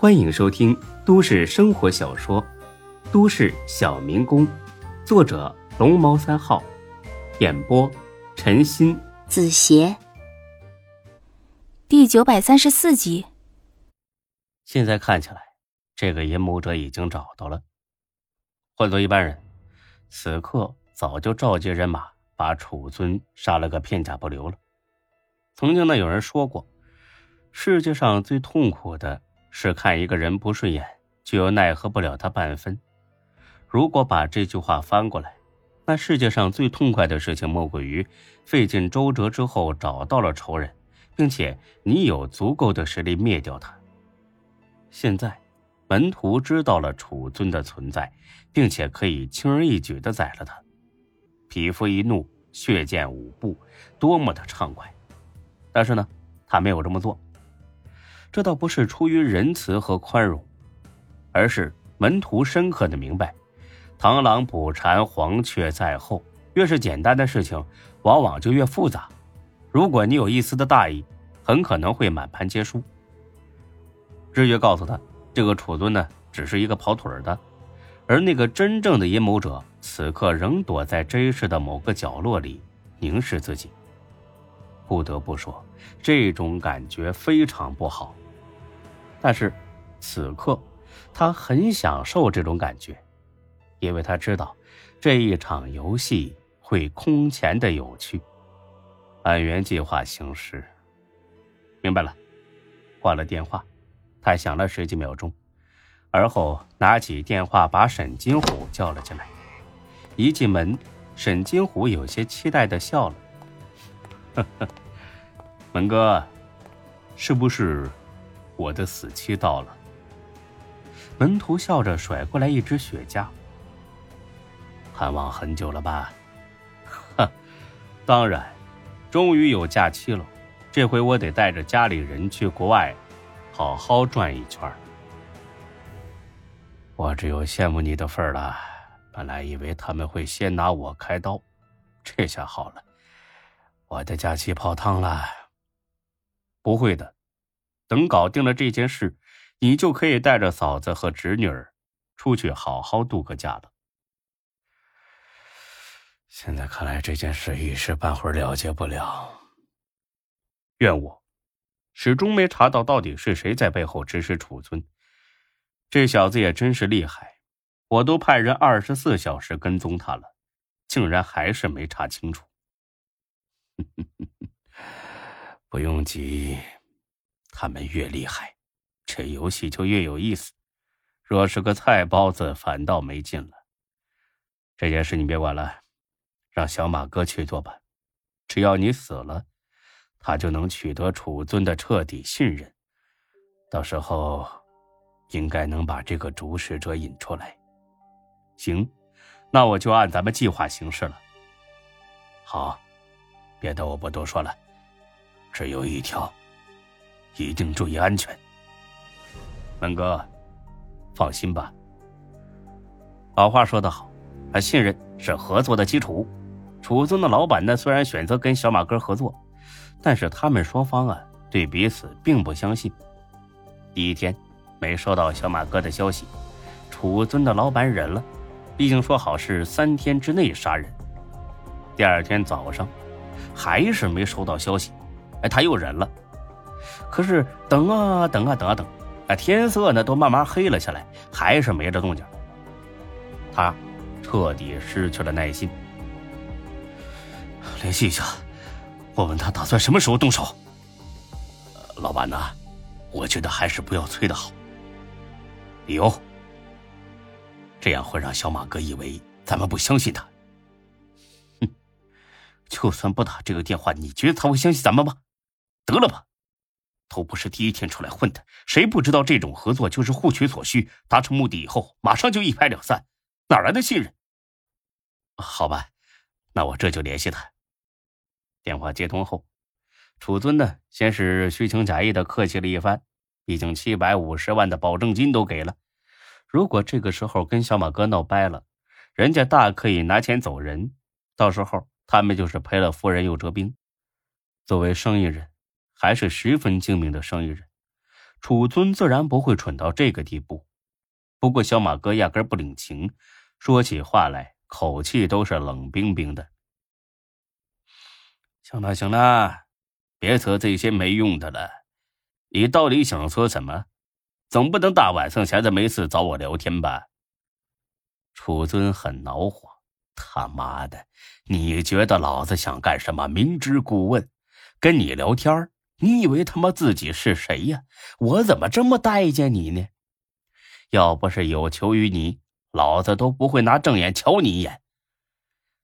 欢迎收听都市生活小说《都市小民工》，作者龙猫三号，演播陈鑫、子邪，第九百三十四集。现在看起来，这个阴谋者已经找到了。换做一般人，此刻早就召集人马把楚尊杀了个片甲不留了。曾经呢，有人说过，世界上最痛苦的。是看一个人不顺眼，就又奈何不了他半分。如果把这句话翻过来，那世界上最痛快的事情莫过于费尽周折之后找到了仇人，并且你有足够的实力灭掉他。现在，门徒知道了楚尊的存在，并且可以轻而易举的宰了他。匹夫一怒，血溅五步，多么的畅快！但是呢，他没有这么做。这倒不是出于仁慈和宽容，而是门徒深刻的明白，螳螂捕蝉，黄雀在后。越是简单的事情，往往就越复杂。如果你有一丝的大意，很可能会满盘皆输。日月告诉他，这个楚尊呢，只是一个跑腿的，而那个真正的阴谋者，此刻仍躲在真室的某个角落里，凝视自己。不得不说，这种感觉非常不好。但是，此刻他很享受这种感觉，因为他知道这一场游戏会空前的有趣。按原计划行事。明白了，挂了电话，他想了十几秒钟，而后拿起电话把沈金虎叫了进来。一进门，沈金虎有些期待的笑了。呵呵，门哥，是不是我的死期到了？门徒笑着甩过来一支雪茄。盼望很久了吧？哈，当然，终于有假期了。这回我得带着家里人去国外，好好转一圈。我只有羡慕你的份了。本来以为他们会先拿我开刀，这下好了。我的假期泡汤了。不会的，等搞定了这件事，你就可以带着嫂子和侄女儿出去好好度个假了。现在看来，这件事一时半会儿了结不了。怨我，始终没查到到底是谁在背后指使楚尊。这小子也真是厉害，我都派人二十四小时跟踪他了，竟然还是没查清楚。不用急，他们越厉害，这游戏就越有意思。若是个菜包子，反倒没劲了。这件事你别管了，让小马哥去做吧。只要你死了，他就能取得楚尊的彻底信任。到时候，应该能把这个主使者引出来。行，那我就按咱们计划行事了。好。别的我不多说了，只有一条，一定注意安全。文哥，放心吧。老话说得好，啊，信任是合作的基础。楚宗的老板呢，虽然选择跟小马哥合作，但是他们双方啊，对彼此并不相信。第一天没收到小马哥的消息，楚尊的老板忍了，毕竟说好是三天之内杀人。第二天早上。还是没收到消息，哎，他又忍了。可是等啊等啊等啊等，哎，天色呢都慢慢黑了下来，还是没这动静。他彻底失去了耐心。联系一下，我问他打算什么时候动手。老板呐，我觉得还是不要催的好。理由？这样会让小马哥以为咱们不相信他。哼就算不打这个电话，你觉得他会相信咱们吗？得了吧，都不是第一天出来混的，谁不知道这种合作就是互取所需，达成目的以后马上就一拍两散，哪来的信任？好吧，那我这就联系他。电话接通后，楚尊呢，先是虚情假意的客气了一番，毕竟七百五十万的保证金都给了，如果这个时候跟小马哥闹掰了，人家大可以拿钱走人，到时候。他们就是赔了夫人又折兵。作为生意人，还是十分精明的生意人。楚尊自然不会蠢到这个地步。不过小马哥压根不领情，说起话来口气都是冷冰冰的。行了行了，别扯这些没用的了。你到底想说什么？总不能大晚上闲着没事找我聊天吧？楚尊很恼火，他妈的，你觉得老子想干什么？明知故问，跟你聊天你以为他妈自己是谁呀？我怎么这么待见你呢？要不是有求于你，老子都不会拿正眼瞧你一眼。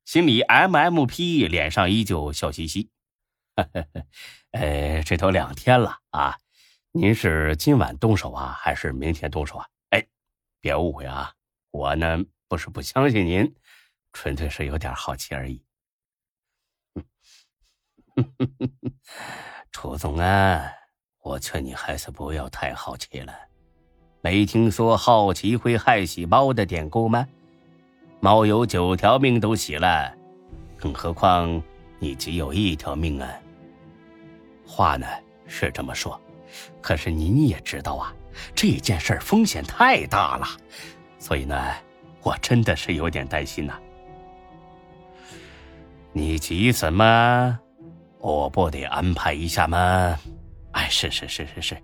心里 M M P，脸上依旧笑嘻嘻。呃，这都两天了啊，您是今晚动手啊，还是明天动手啊？哎，别误会啊，我呢不是不相信您，纯粹是有点好奇而已。楚总啊，我劝你还是不要太好奇了。没听说好奇会害死猫的典故吗？猫有九条命都死了，更何况你只有一条命啊。话呢是这么说，可是您也知道啊，这件事风险太大了，所以呢，我真的是有点担心呐。你急什么？我不得安排一下吗？哎，是是是是是，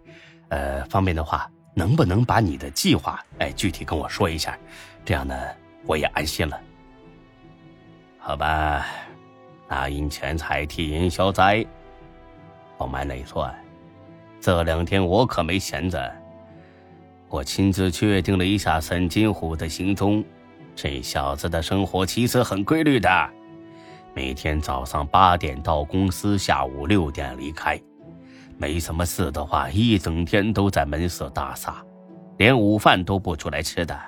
呃，方便的话，能不能把你的计划哎具体跟我说一下？这样呢，我也安心了。好吧，那因钱财替人消灾。不瞒你说，这两天我可没闲着，我亲自确定了一下沈金虎的行踪。这小子的生活其实很规律的。每天早上八点到公司，下午六点离开。没什么事的话，一整天都在门市大厦，连午饭都不出来吃的。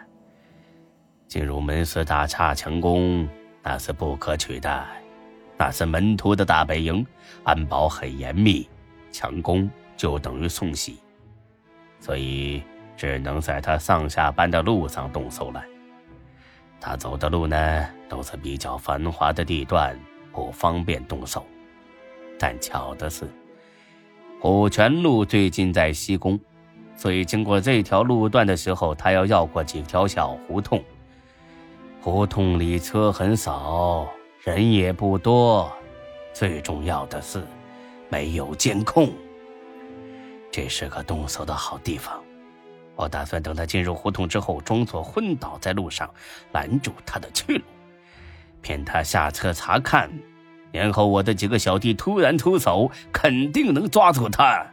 进入门市大厦强攻，那是不可取的，那是门徒的大本营，安保很严密，强攻就等于送喜，所以只能在他上下班的路上动手了。他走的路呢，都是比较繁华的地段，不方便动手。但巧的是，虎泉路最近在施工，所以经过这条路段的时候，他要绕过几条小胡同。胡同里车很少，人也不多，最重要的是，没有监控。这是个动手的好地方。我打算等他进入胡同之后，装作昏倒在路上，拦住他的去路，骗他下车查看，然后我的几个小弟突然出手，肯定能抓住他。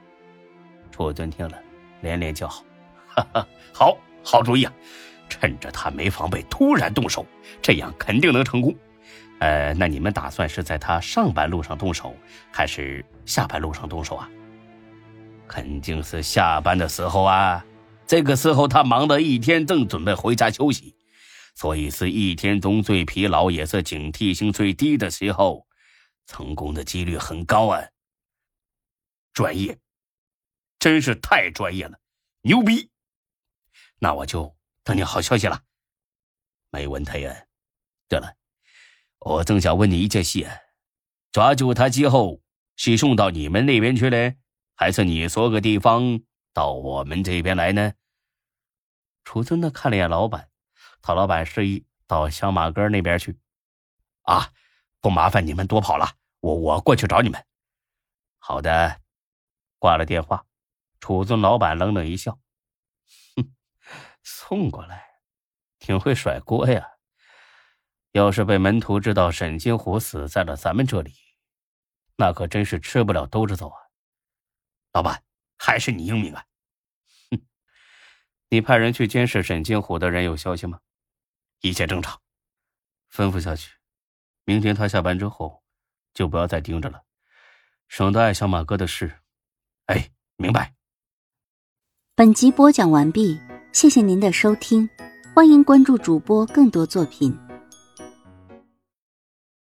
楚尊听了，连连叫好：“哈哈，好好主意啊！趁着他没防备，突然动手，这样肯定能成功。呃，那你们打算是在他上班路上动手，还是下班路上动手啊？肯定是下班的时候啊！”这个时候，他忙了一天，正准备回家休息，所以是一天中最疲劳，也是警惕性最低的时候，成功的几率很高啊！专业，真是太专业了，牛逼！那我就等你好消息了。没问题啊。对了，我正想问你一件事：抓住他之后，是送到你们那边去嘞，还是你说个地方？到我们这边来呢？楚尊呢看了眼老板，陶老板示意到小马哥那边去。啊，不麻烦你们多跑了，我我过去找你们。好的，挂了电话，楚尊老板冷冷一笑，哼，送过来，挺会甩锅呀。要是被门徒知道沈金虎死在了咱们这里，那可真是吃不了兜着走啊。老板，还是你英明啊！你派人去监视沈金虎的人有消息吗？一切正常，吩咐下去。明天他下班之后，就不要再盯着了，省得碍小马哥的事。哎，明白。本集播讲完毕，谢谢您的收听，欢迎关注主播更多作品。